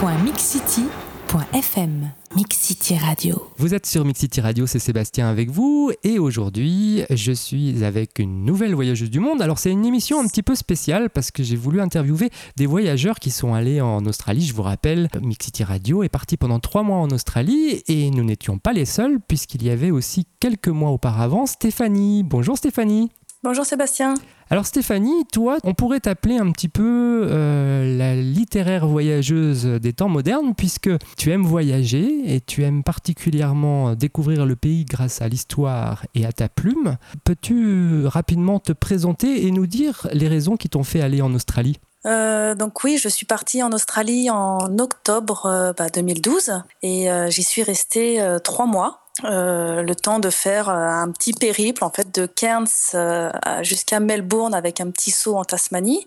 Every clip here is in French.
www.mixcity.fm Mixcity Radio. Vous êtes sur Mixcity Radio, c'est Sébastien avec vous et aujourd'hui je suis avec une nouvelle voyageuse du monde. Alors c'est une émission un petit peu spéciale parce que j'ai voulu interviewer des voyageurs qui sont allés en Australie. Je vous rappelle, Mixcity Radio est parti pendant trois mois en Australie et nous n'étions pas les seuls puisqu'il y avait aussi quelques mois auparavant Stéphanie. Bonjour Stéphanie. Bonjour Sébastien. Alors Stéphanie, toi, on pourrait t'appeler un petit peu euh, la littéraire voyageuse des temps modernes puisque tu aimes voyager et tu aimes particulièrement découvrir le pays grâce à l'histoire et à ta plume. Peux-tu rapidement te présenter et nous dire les raisons qui t'ont fait aller en Australie? Euh, donc oui, je suis partie en Australie en octobre 2012 euh, bah, et j'y suis restée trois mois. Euh, le temps de faire euh, un petit périple en fait de Cairns euh, jusqu'à Melbourne avec un petit saut en Tasmanie.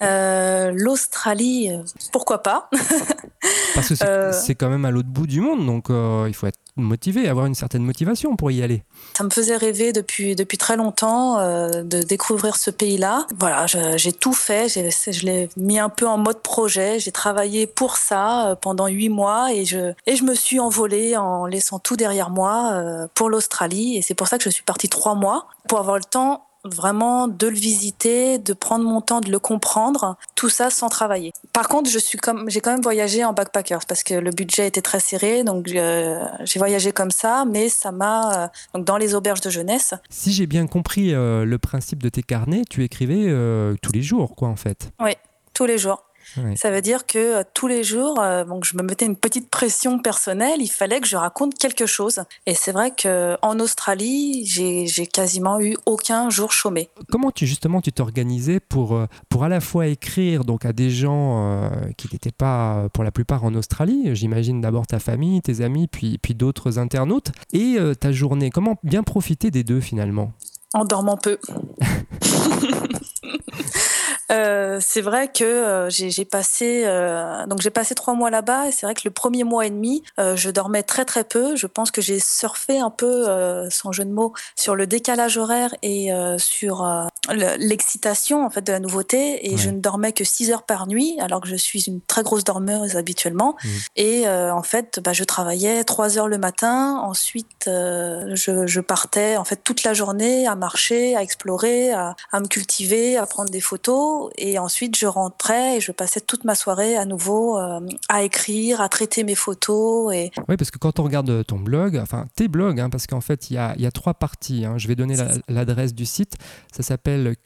L'Australie, pourquoi pas Parce que c'est quand même à l'autre bout du monde, donc il faut être motivé, avoir une certaine motivation pour y aller. Ça me faisait rêver depuis, depuis très longtemps de découvrir ce pays-là. Voilà, j'ai tout fait, je l'ai mis un peu en mode projet, j'ai travaillé pour ça pendant huit mois et je, et je me suis envolée en laissant tout derrière moi euh, pour l'Australie. Et c'est pour ça que je suis partie trois mois, pour avoir le temps vraiment de le visiter, de prendre mon temps de le comprendre, tout ça sans travailler. Par contre, je suis comme j'ai quand même voyagé en backpackers parce que le budget était très serré, donc euh, j'ai voyagé comme ça, mais ça m'a euh, donc dans les auberges de jeunesse. Si j'ai bien compris le principe de tes carnets, tu écrivais tous les jours, quoi, en fait. Oui, tous les jours. Ça veut dire que euh, tous les jours, euh, donc je me mettais une petite pression personnelle. Il fallait que je raconte quelque chose. Et c'est vrai que en Australie, j'ai quasiment eu aucun jour chômé. Comment tu justement tu t'organisais pour euh, pour à la fois écrire donc à des gens qui n'étaient pas pour la plupart en Australie. J'imagine d'abord ta famille, tes amis, puis puis d'autres internautes et ta journée? Comment bien profiter des deux finalement? En dormant peu. Euh, c'est vrai que euh, j'ai passé euh, donc j'ai passé trois mois là-bas et c'est vrai que le premier mois et demi je dormais très très peu. Je pense que j'ai surfé un peu sans jeu de mots sur le décalage horaire et sur l'excitation en fait de la nouveauté. Et je ne dormais que 6 heures par nuit alors que je suis une très grosse dormeuse habituellement. Mmh. et en fait bah, je travaillais 3 heures le matin. Ensuite je, je, partais en fait toute la journée à marcher à explorer à, à me cultiver à prendre des photos et ensuite je rentrais et je passais toute ma soirée à nouveau euh, à écrire, à traiter mes photos. Et... Oui, parce que quand on regarde ton blog, enfin tes blogs, hein, parce qu'en fait il y a, y a, trois parties, hein. je vais donner l'adresse du site, ça s'appelle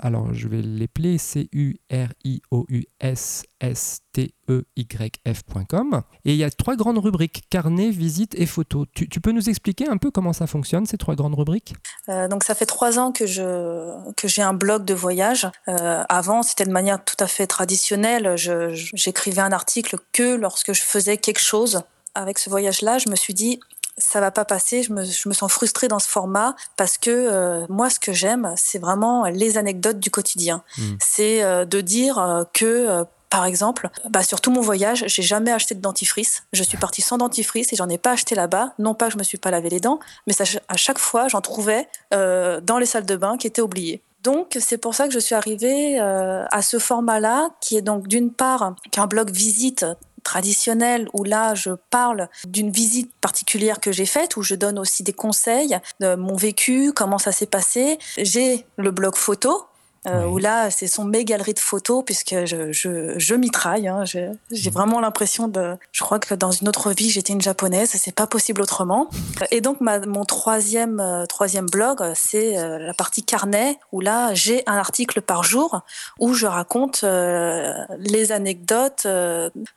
alors je vais l'épeler C-U-R-I-O-U-S-S-T-E-Y-F.com. Et il y a trois grandes rubriques, carnet, visite et photos. Tu, peux nous expliquer un peu comment ça fonctionne, ces trois grandes rubriques? Euh, Donc ça fait trois ans que je que j'ai un blog de voyage. Euh, avant, c'était de manière tout à fait traditionnelle. J'écrivais un article que lorsque je faisais quelque chose. Avec ce voyage-là, je me suis dit, ça va pas passer. Je me, je me sens frustrée dans ce format parce que euh, moi, ce que j'aime, c'est vraiment les anecdotes du quotidien. Mmh. C'est euh, de dire euh, que par exemple, bah, sur tout mon voyage, j'ai jamais acheté de dentifrice. Je suis partie sans dentifrice et j'en ai pas acheté là-bas. Non pas que je me suis pas lavé les dents, mais ça, à chaque fois, j'en trouvais euh, dans les salles de bain qui étaient oubliées. Donc, c'est pour ça que je suis arrivée euh, à ce format-là, qui est donc d'une part qu'un blog visite traditionnel où là je parle d'une visite particulière que j'ai faite où je donne aussi des conseils de mon vécu, comment ça s'est passé. J'ai le blog photo euh, où là, ce sont mes galeries de photos, puisque je, je, je mitraille. Hein, j'ai mmh. vraiment l'impression de. Je crois que dans une autre vie, j'étais une japonaise, c'est pas possible autrement. Et donc, ma, mon troisième, euh, troisième blog, c'est euh, la partie carnet, où là, j'ai un article par jour où je raconte les anecdotes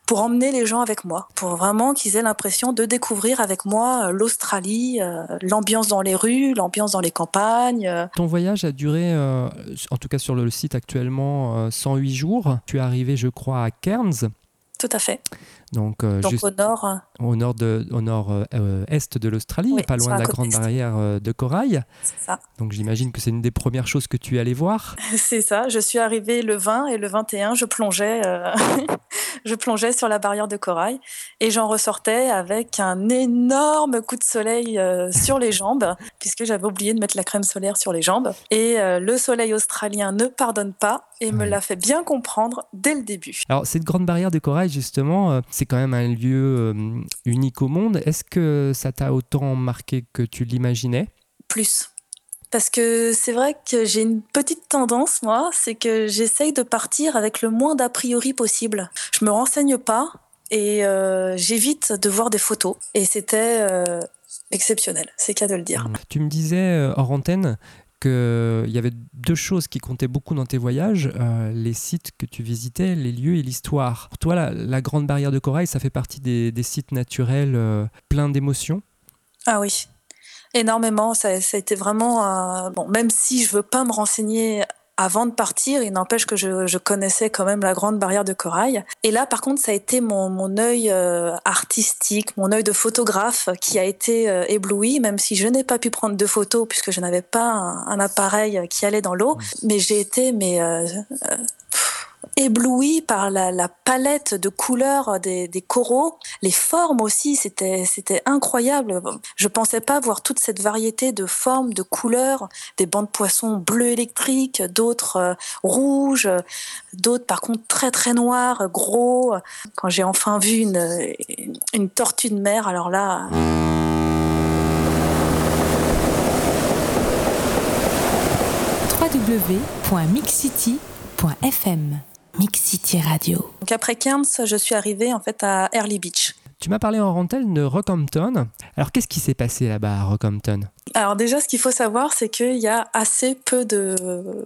pour emmener les gens avec moi, pour vraiment qu'ils aient l'impression de découvrir avec moi l'Australie, l'ambiance dans les rues, l'ambiance dans les campagnes. Ton voyage a duré, en tout cas sur le site actuellement 108 euh, jours. Tu es arrivé, je crois, à Cairns. Tout à fait. Donc, euh, Donc juste au nord, hein, au nord, de, au nord euh, est de l'Australie, Oui, pas loin de la grande est. barrière de corail. c'est ça. Donc j'imagine que c'est une des premières choses que tu es allé voir. C'est ça. Je suis arrivée le 20 et le 21, je plongeais, euh, je plongeais sur la barrière de corail et j'en ressortais avec un énorme coup de soleil euh, sur les jambes, puisque j'avais oublié de mettre la crème solaire sur les jambes. Et euh, le soleil australien ne pardonne pas et me l'a fait bien comprendre dès le début. Alors cette grande barrière de corail, justement, euh, c'est quand même un lieu unique au monde. Est-ce que ça t'a autant marqué que tu l'imaginais? Plus. Parce que c'est vrai que j'ai une petite tendance, moi, c'est que j'essaye de partir avec le moins d'a priori possible. Je me renseigne pas et euh, j'évite de voir des photos. Et c'était euh, exceptionnel, c'est qu'à de le dire. Tu me disais euh, hors antenne qu'il y avait deux choses qui comptaient beaucoup dans tes voyages, euh, les sites que tu visitais, les lieux et l'histoire. Pour toi, la, la grande barrière de corail, ça fait partie des, des sites naturels pleins d'émotions? Ah oui, énormément. Ça, ça a été vraiment. euh, bon, même si je veux pas me renseigner avant de partir, il n'empêche que je, je connaissais quand même la grande barrière de corail. Et là, par contre, ça a été mon, mon œil euh, artistique, mon œil de photographe qui a été euh, ébloui, même si je n'ai pas pu prendre de photos puisque je n'avais pas un, un appareil qui allait dans l'eau. Mais j'ai été, mais. euh, ébloui par la, palette de couleurs des, coraux, les formes aussi, c'était incroyable. Je pensais pas voir toute cette variété de formes, de couleurs, des bancs de poissons bleus électriques, d'autres euh, rouges, d'autres par contre très très noirs, gros. Quand j'ai enfin vu une, une tortue de mer, alors là, www.mixcity.fm Mix City Radio. donc après Cairns, je suis arrivée en fait à Early Beach. Tu m'as parlé en antenne de Rockhampton. Alors qu'est-ce qui s'est passé là-bas à Rockhampton? Alors déjà, ce qu'il faut savoir, c'est qu'il y a assez peu de,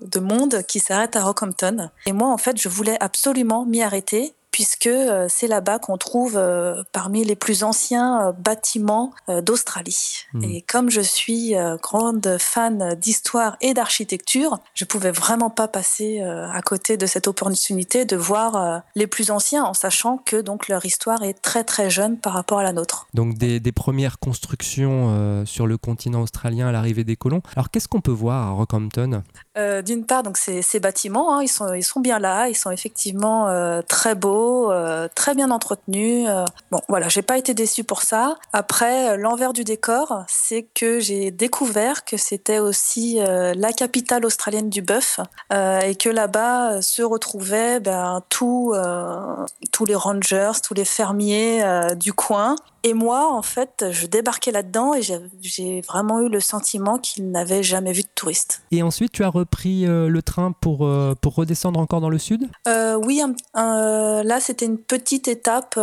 de monde qui s'arrête à Rockhampton. Et moi, en fait, je voulais absolument m'y arrêter puisque euh, c'est là-bas qu'on trouve euh, parmi les plus anciens euh, bâtiments d'Australie. Mhm. Et comme je suis grande fan d'histoire et d'architecture, je pouvais vraiment pas passer à côté de cette opportunité de voir les plus anciens, en sachant que donc leur histoire est très très jeune par rapport à la nôtre. Donc des, des premières constructions sur le continent australien à l'arrivée des colons. Alors qu'est-ce qu'on peut voir à Rockhampton? Euh, D'une part, donc ces, ces bâtiments, hein, ils sont ils sont bien là, ils sont effectivement euh, très beaux, euh, très bien entretenus. euh. bon, voilà, j'ai pas été déçue pour ça. Après, euh, l'envers du décor, c'est que j'ai découvert que c'était aussi euh, la capitale australienne du bœuf et que là-bas se retrouvaient ben, tous euh, tous les rangers, tous les fermiers du coin. Et moi, en fait, je débarquais là-dedans et j'ai- vraiment eu le sentiment qu'ils n'avaient jamais vu de touristes. Et ensuite, tu as repris euh, le train pour, euh, pour redescendre encore dans le sud? Euh, oui, un- un- là c'était une petite étape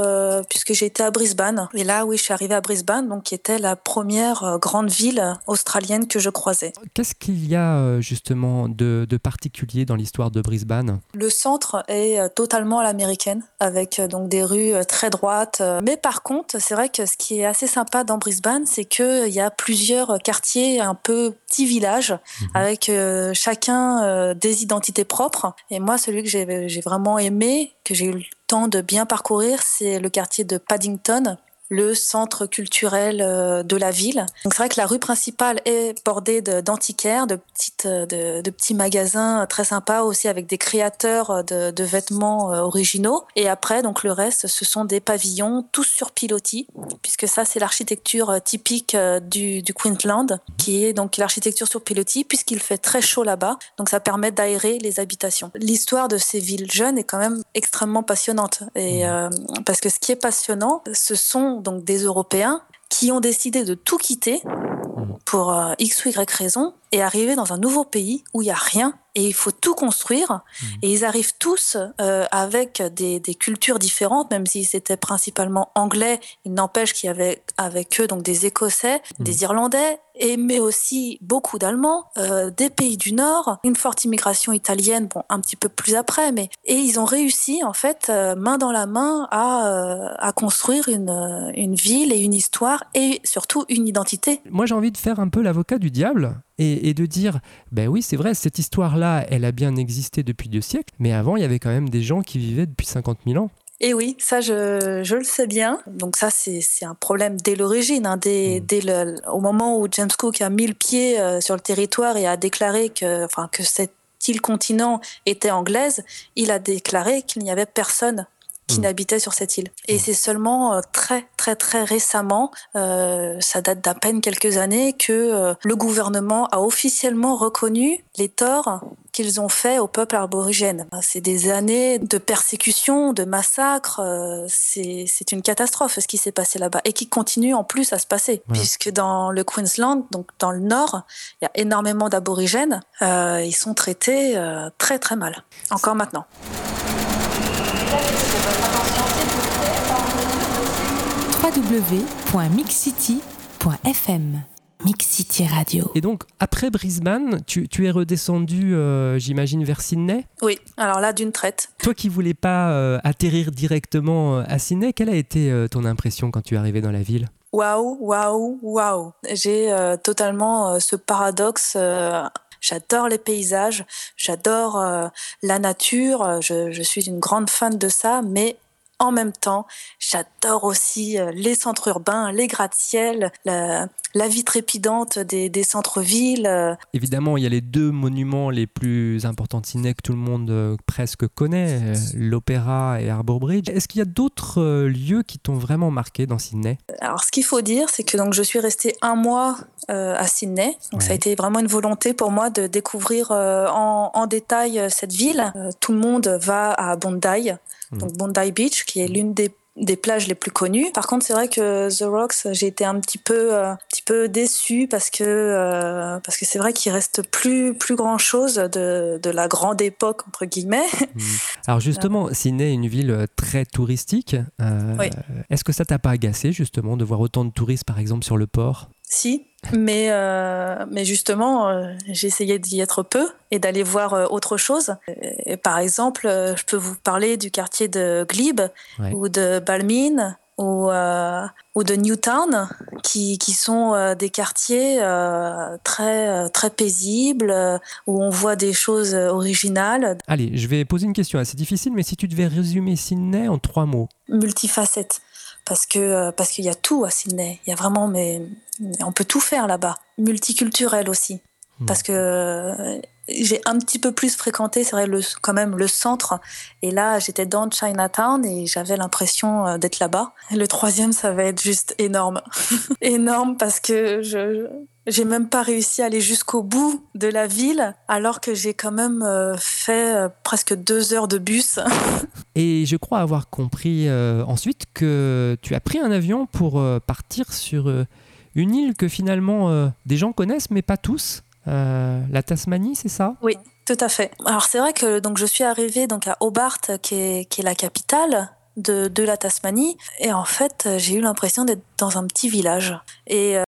puisque j'ai été à Brisbane. Et là, oui, je suis arrivée à Brisbane, donc qui était la première grande ville australienne que je croisais. Qu'est-ce qu'il y a justement de, de particulier dans l'histoire de Brisbane? Le centre est totalement à l'américaine, avec donc des rues très droites. Mais par contre, c'est vrai que ce qui est assez sympa dans Brisbane, c'est qu'il y a plusieurs quartiers, un peu petits villages, avec euh, chacun euh, des identités propres. Et moi, celui que j'ai j'ai vraiment aimé, que j'ai eu le temps de bien parcourir, c'est le quartier de Paddington le centre culturel euh, de la ville. Donc c'est vrai que la rue principale est bordée d'antiquaires, de, petites, euh, de, de petits magasins très sympas aussi avec des créateurs de, de vêtements euh, originaux. Et après, donc le reste, ce sont des pavillons tous sur pilotis, puisque ça c'est l'architecture euh, typique euh, du, du Queensland, qui est donc l'architecture sur pilotis, puisqu'il fait très chaud là-bas. Donc ça permet d'aérer les habitations. L'histoire de ces villes jeunes est quand même extrêmement passionnante. Et euh, parce que ce qui est passionnant, ce sont donc des Européens qui ont décidé de tout quitter pour euh, X ou Y raison et arriver dans un nouveau pays où il n'y a rien et il faut tout construire. Et ils arrivent tous euh, avec des, des cultures différentes, même si c'était principalement anglais. Il n'empêche qu'il y avait avec eux donc des Écossais, des Irlandais, et mais aussi beaucoup d'Allemands, euh, des pays du Nord, une forte immigration italienne, bon un petit peu plus après, mais et ils ont réussi en fait euh, main dans la main à, à construire une, une ville et une histoire et surtout une identité. Moi, j'ai envie de faire un peu l'avocat du diable et, et de dire, ben oui, c'est vrai, cette histoire-là, elle a bien existé depuis deux siècles, mais avant, il y avait quand même des gens qui vivaient depuis 50 000 ans. Et oui, ça je, je le sais bien. Donc ça c'est un problème dès l'origine, hein, dès, Mm. dès le, au moment où James Cook a mis le pied euh, sur le territoire et a déclaré que, enfin, que cette île continent était anglaise, il a déclaré qu'il n'y avait personne qui Mm. n'habitait sur cette île. Et Mm. c'est seulement euh, très très très récemment, euh, ça date d'à peine quelques années, que euh, le gouvernement a officiellement reconnu les torts qu'ils ont faits au peuple aborigène. C'est des années de persécution, de massacres, euh, c'est c'est une catastrophe ce qui s'est passé là-bas et qui continue en plus à se passer, Ouais. puisque dans le Queensland, donc dans le nord, il y a énormément d'aborigènes, ils sont traités très très mal, encore maintenant. www.mixcity.fm Mix City Radio. Et donc, après Brisbane, tu, tu es redescendu, euh, j'imagine, vers Sydney? Oui, alors là d'une traite. Toi qui voulais pas euh, atterrir directement euh, à Sydney, quelle a été euh, ton impression quand tu es arrivé dans la ville? Waouh, waouh, waouh. J'ai euh, totalement euh, ce paradoxe. J'adore les paysages, j'adore euh, la nature, euh, je suis une grande fan de ça, mais en même temps, j'adore aussi euh, les centres urbains, les gratte-ciel, la, la vie trépidante des, des centres-villes. euh, Évidemment, il y a les deux monuments les plus importants de Sydney que tout le monde euh, presque connaît, l'Opéra et Harbour Bridge. Est-ce qu'il y a d'autres lieux qui t'ont vraiment marqué dans Sydney Alors, ce qu'il faut dire, c'est que donc je suis restée un mois euh, à Sydney. Donc, ça a été vraiment une volonté pour moi de découvrir euh, en, en détail cette ville. Euh, tout le monde va à Bondi, donc Bondi Beach, qui est l'une des des plages les plus connues. Par contre, c'est vrai que The Rocks, j'ai été un petit peu, euh, un petit peu déçue parce que euh, parce que c'est vrai qu'il reste plus plus grand chose de, de la grande époque entre guillemets. Alors justement, Sydney est une ville euh, très touristique. Euh, Oui. Est-ce que ça t'a pas agacé justement de voir autant de touristes par exemple sur le port? Si, mais, euh, mais justement, euh, j'ai essayé d'y être peu et d'aller voir euh, autre chose. Et, par exemple, euh, je peux vous parler du quartier de Glebe Ouais. ou de Balmain ou, ou de Newtown, qui, qui sont des quartiers très, très paisibles, où on voit des choses originales, Allez, je vais poser une question assez difficile, mais si tu devais résumer Sydney en trois mots, multifacettes. Parce que euh, parce qu'il y a tout à Sydney. Il y a vraiment, mais on peut tout faire là-bas. Multiculturel aussi. Hmm. Parce que euh, j'ai un petit peu plus fréquenté, c'est vrai, le, quand même le centre. Et là, j'étais dans Chinatown et j'avais l'impression euh, d'être là-bas. Le troisième, ça va être juste énorme. énorme parce que je j'ai même pas réussi à aller jusqu'au bout de la ville, alors que j'ai quand même euh, fait euh, presque deux heures de bus. Et je crois avoir compris euh, ensuite que tu as pris un avion pour euh, partir sur euh, une île que finalement euh, des gens connaissent, mais pas tous. Euh, la Tasmanie, c'est ça? Oui, tout à fait. Alors c'est vrai que donc je suis arrivée donc à Hobart, qui est, qui est la capitale de, de la Tasmanie, et en fait j'ai eu l'impression d'être dans un petit village. Et